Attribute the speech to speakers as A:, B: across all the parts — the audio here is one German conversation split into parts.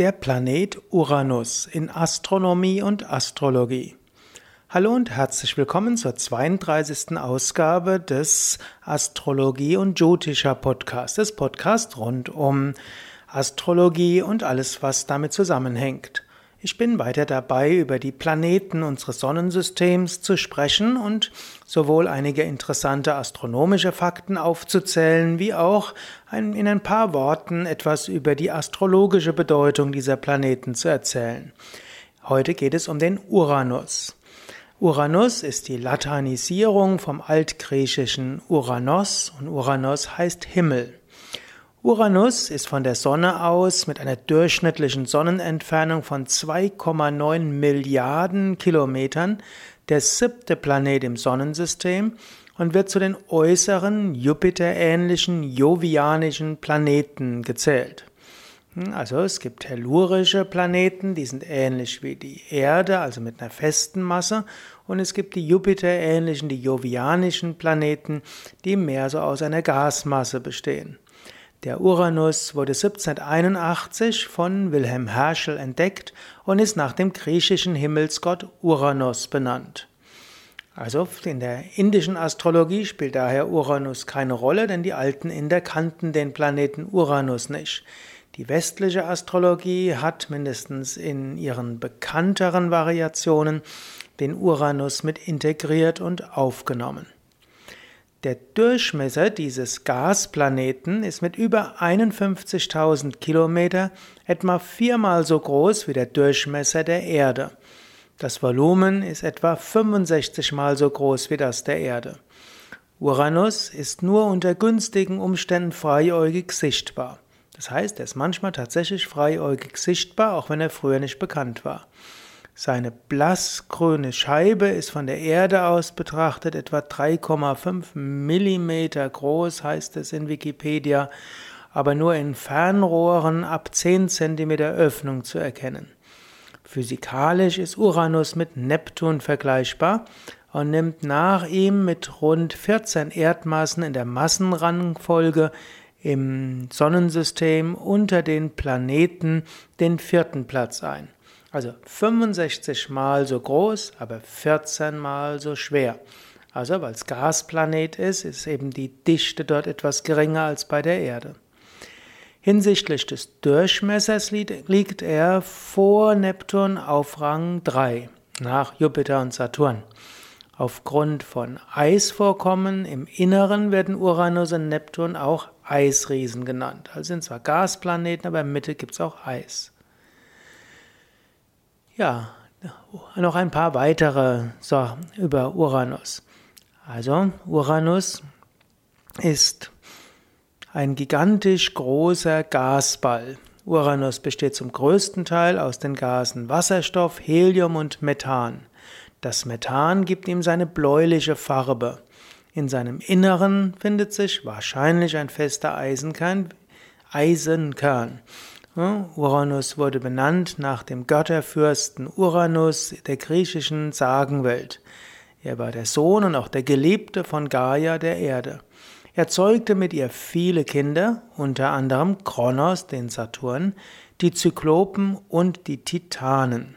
A: Der Planet Uranus in Astronomie und Astrologie. Hallo und herzlich willkommen zur 32. Ausgabe des Astrologie und Jyotisha Podcasts, des Podcasts rund um Astrologie und alles, was damit zusammenhängt. Ich bin weiter dabei, über die Planeten unseres Sonnensystems zu sprechen und sowohl einige interessante astronomische Fakten aufzuzählen, wie auch in ein paar Worten etwas über die astrologische Bedeutung dieser Planeten zu erzählen. Heute geht es um den Uranus. Uranus ist die Lateinisierung vom altgriechischen Uranos und Uranos heißt Himmel. Uranus ist von der Sonne aus mit einer durchschnittlichen Sonnenentfernung von 2,9 Milliarden Kilometern der siebte Planet im Sonnensystem und wird zu den äußeren Jupiter-ähnlichen jovianischen Planeten gezählt. Hm, also es gibt tellurische Planeten, die sind ähnlich wie die Erde, also mit einer festen Masse, und es gibt die Jupiter-ähnlichen, die jovianischen Planeten, die mehr so aus einer Gasmasse bestehen. Der Uranus wurde 1781 von Wilhelm Herschel entdeckt und ist nach dem griechischen Himmelsgott Uranus benannt. Also in der indischen Astrologie spielt daher Uranus keine Rolle, denn die alten Inder kannten den Planeten Uranus nicht. Die westliche Astrologie hat mindestens in ihren bekannteren Variationen den Uranus mit integriert und aufgenommen. Der Durchmesser dieses Gasplaneten ist mit über 51.000 Kilometer etwa viermal so groß wie der Durchmesser der Erde. Das Volumen ist etwa 65 mal so groß wie das der Erde. Uranus ist nur unter günstigen Umständen freiäugig sichtbar. Das heißt, er ist manchmal tatsächlich freiäugig sichtbar, auch wenn er früher nicht bekannt war. Seine blassgrüne Scheibe ist von der Erde aus betrachtet etwa 3,5 Millimeter groß, heißt es in Wikipedia, aber nur in Fernrohren ab 10 Zentimeter Öffnung zu erkennen. Physikalisch ist Uranus mit Neptun vergleichbar und nimmt nach ihm mit rund 14 Erdmassen in der Massenrangfolge im Sonnensystem unter den Planeten den vierten Platz ein. Also 65 mal so groß, aber 14 mal so schwer. Also weil es Gasplanet ist, ist eben die Dichte dort etwas geringer als bei der Erde. Hinsichtlich des Durchmessers liegt er vor Neptun auf Rang 3, nach Jupiter und Saturn. Aufgrund von Eisvorkommen im Inneren werden Uranus und Neptun auch Eisriesen genannt. Also sind zwar Gasplaneten, aber in Mitte gibt es auch Eis. Ja, noch ein paar weitere Sachen über Uranus. Also, Uranus ist ein gigantisch großer Gasball. Uranus besteht zum größten Teil aus den Gasen Wasserstoff, Helium und Methan. Das Methan gibt ihm seine bläuliche Farbe. In seinem Inneren findet sich wahrscheinlich ein fester Eisenkern, Eisenkern. Uranus wurde benannt nach dem Götterfürsten Uranus der griechischen Sagenwelt. Er war der Sohn und auch der Geliebte von Gaia der Erde. Er zeugte mit ihr viele Kinder, unter anderem Kronos, den Saturn, die Zyklopen und die Titanen.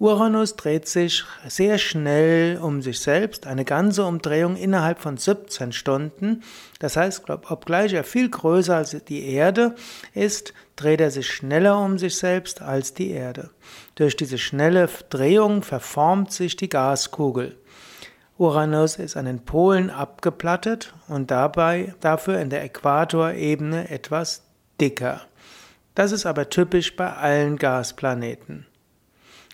A: Uranus dreht sich sehr schnell um sich selbst, eine ganze Umdrehung innerhalb von 17 Stunden. Das heißt, obgleich er viel größer als die Erde ist, dreht er sich schneller um sich selbst als die Erde. Durch diese schnelle Drehung verformt sich die Gaskugel. Uranus ist an den Polen abgeplattet und dabei dafür in der Äquatorebene etwas dicker. Das ist aber typisch bei allen Gasplaneten.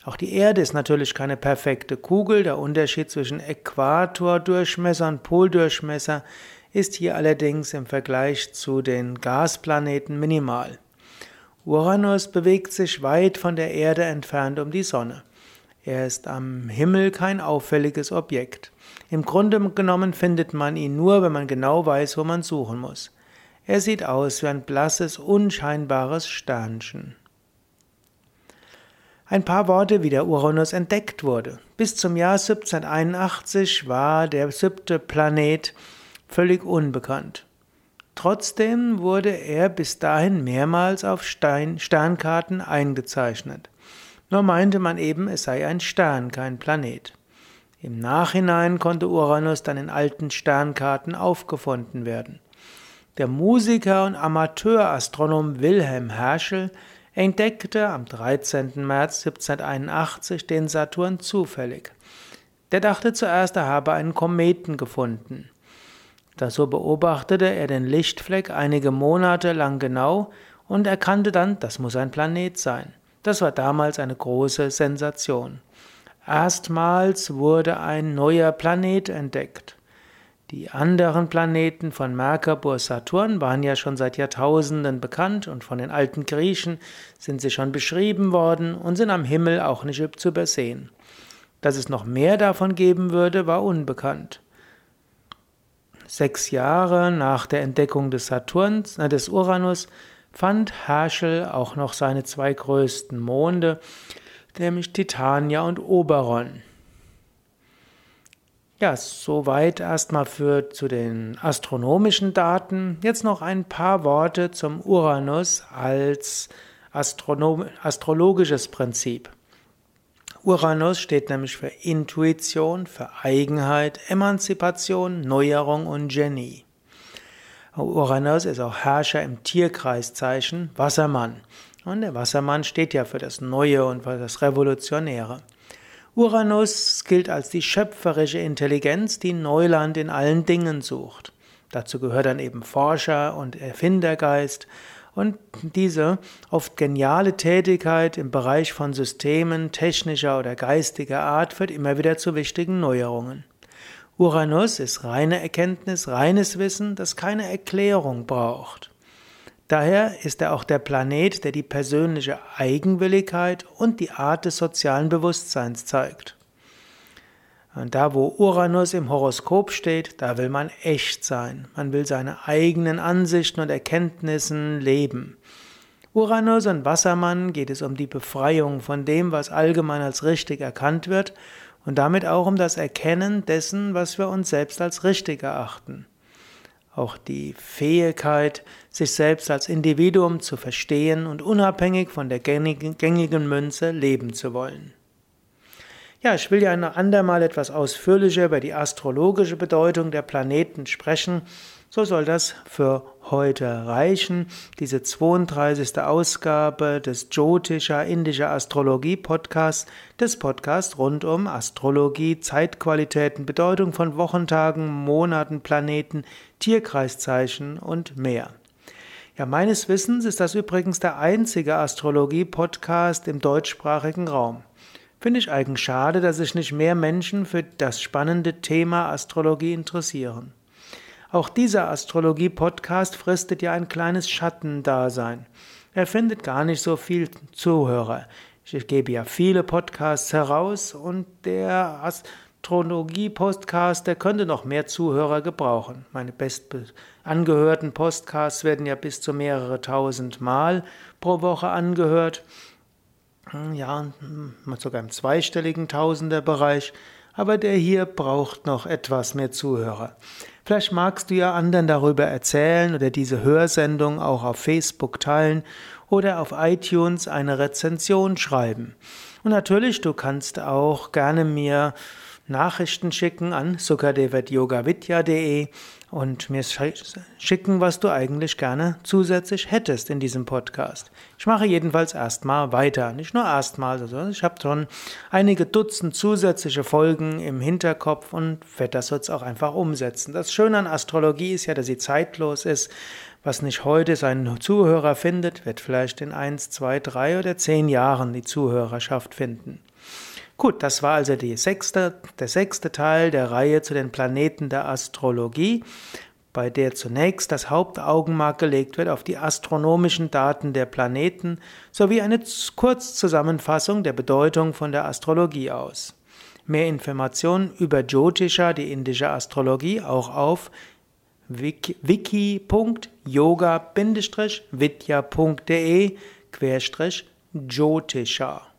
A: Auch die Erde ist natürlich keine perfekte Kugel. Der Unterschied zwischen Äquatordurchmesser und Poldurchmesser ist hier allerdings im Vergleich zu den Gasplaneten minimal. Uranus bewegt sich weit von der Erde entfernt um die Sonne. Er ist am Himmel kein auffälliges Objekt. Im Grunde genommen findet man ihn nur, wenn man genau weiß, wo man suchen muss. Er sieht aus wie ein blasses, unscheinbares Sternchen. Ein paar Worte, wie der Uranus entdeckt wurde. Bis zum Jahr 1781 war der siebte Planet völlig unbekannt. Trotzdem wurde er bis dahin mehrmals auf Stein Sternkarten eingezeichnet. Nur meinte man eben, es sei ein Stern, kein Planet. Im Nachhinein konnte Uranus dann in alten Sternkarten aufgefunden werden. Der Musiker und Amateurastronom Wilhelm Herschel entdeckte am 13. März 1781 den Saturn zufällig. Der dachte zuerst, er habe einen Kometen gefunden. So beobachtete er den Lichtfleck einige Monate lang genau und erkannte dann, das muss ein Planet sein. Das war damals eine große Sensation. Erstmals wurde ein neuer Planet entdeckt. Die anderen Planeten von Merkur, Saturn waren ja schon seit Jahrtausenden bekannt und von den alten Griechen sind sie schon beschrieben worden und sind am Himmel auch nicht zu übersehen. Dass es noch mehr davon geben würde, war unbekannt. Sechs Jahre nach der Entdeckung des Saturns, äh, des Uranus, fand Herschel auch noch seine zwei größten Monde, nämlich Titania und Oberon. Ja, soweit erstmal für zu den astronomischen Daten. Jetzt noch ein paar Worte zum Uranus als Astronom astrologisches Prinzip. Uranus steht nämlich für Intuition, für Eigenheit, Emanzipation, Neuerung und Genie. Uranus ist auch Herrscher im Tierkreiszeichen Wassermann. Und der Wassermann steht ja für das Neue und für das Revolutionäre. Uranus gilt als die schöpferische Intelligenz, die Neuland in allen Dingen sucht. Dazu gehört dann eben Forscher und Erfindergeist und diese oft geniale Tätigkeit im Bereich von Systemen technischer oder geistiger Art führt immer wieder zu wichtigen Neuerungen. Uranus ist reine Erkenntnis, reines Wissen, das keine Erklärung braucht. Daher ist er auch der Planet, der die persönliche Eigenwilligkeit und die Art des sozialen Bewusstseins zeigt. Und da, wo Uranus im Horoskop steht, da will man echt sein. Man will seine eigenen Ansichten und Erkenntnissen leben. Uranus und Wassermann geht es um die Befreiung von dem, was allgemein als richtig erkannt wird und damit auch um das Erkennen dessen, was wir uns selbst als richtig erachten auch die Fähigkeit, sich selbst als Individuum zu verstehen und unabhängig von der gängigen Münze leben zu wollen. Ja, ich will ja ein andermal etwas ausführlicher über die astrologische Bedeutung der Planeten sprechen. So soll das für heute reichen. Diese 32. Ausgabe des Jyotisha Indischer Astrologie Podcasts, des Podcasts rund um Astrologie, Zeitqualitäten, Bedeutung von Wochentagen, Monaten, Planeten, Tierkreiszeichen und mehr. Ja, meines Wissens ist das übrigens der einzige Astrologie-Podcast im deutschsprachigen Raum. Finde ich eigentlich schade, dass sich nicht mehr Menschen für das spannende Thema Astrologie interessieren. Auch dieser Astrologie-Podcast fristet ja ein kleines Schattendasein. Er findet gar nicht so viel Zuhörer. Ich gebe ja viele Podcasts heraus und der Astrologie-Podcast, der könnte noch mehr Zuhörer gebrauchen. Meine best angehörten Podcasts werden ja bis zu mehrere tausend Mal pro Woche angehört. Ja, sogar im zweistelligen Tausenderbereich. Aber der hier braucht noch etwas mehr Zuhörer. Vielleicht magst du ja anderen darüber erzählen oder diese Hörsendung auch auf Facebook teilen oder auf iTunes eine Rezension schreiben. Und natürlich, du kannst auch gerne mir Nachrichten schicken an sukadev.yogavidya.de und mir schicken, was du eigentlich gerne zusätzlich hättest in diesem Podcast. Ich mache jedenfalls erstmal weiter. Nicht nur erstmal, also ich habe schon einige Dutzend zusätzliche Folgen im Hinterkopf und werde das jetzt auch einfach umsetzen. Das Schöne an Astrologie ist ja, dass sie zeitlos ist. Was nicht heute seinen Zuhörer findet, wird vielleicht in eins, zwei, drei oder zehn Jahren die Zuhörerschaft finden. Gut, das war also sechste, der sechste Teil der Reihe zu den Planeten der Astrologie, bei der zunächst das Hauptaugenmerk gelegt wird auf die astronomischen Daten der Planeten sowie eine Kurzzusammenfassung der Bedeutung von der Astrologie aus. Mehr Informationen über Jyotisha, die indische Astrologie, auch auf wiki.yoga-vidya.de Jyotisha.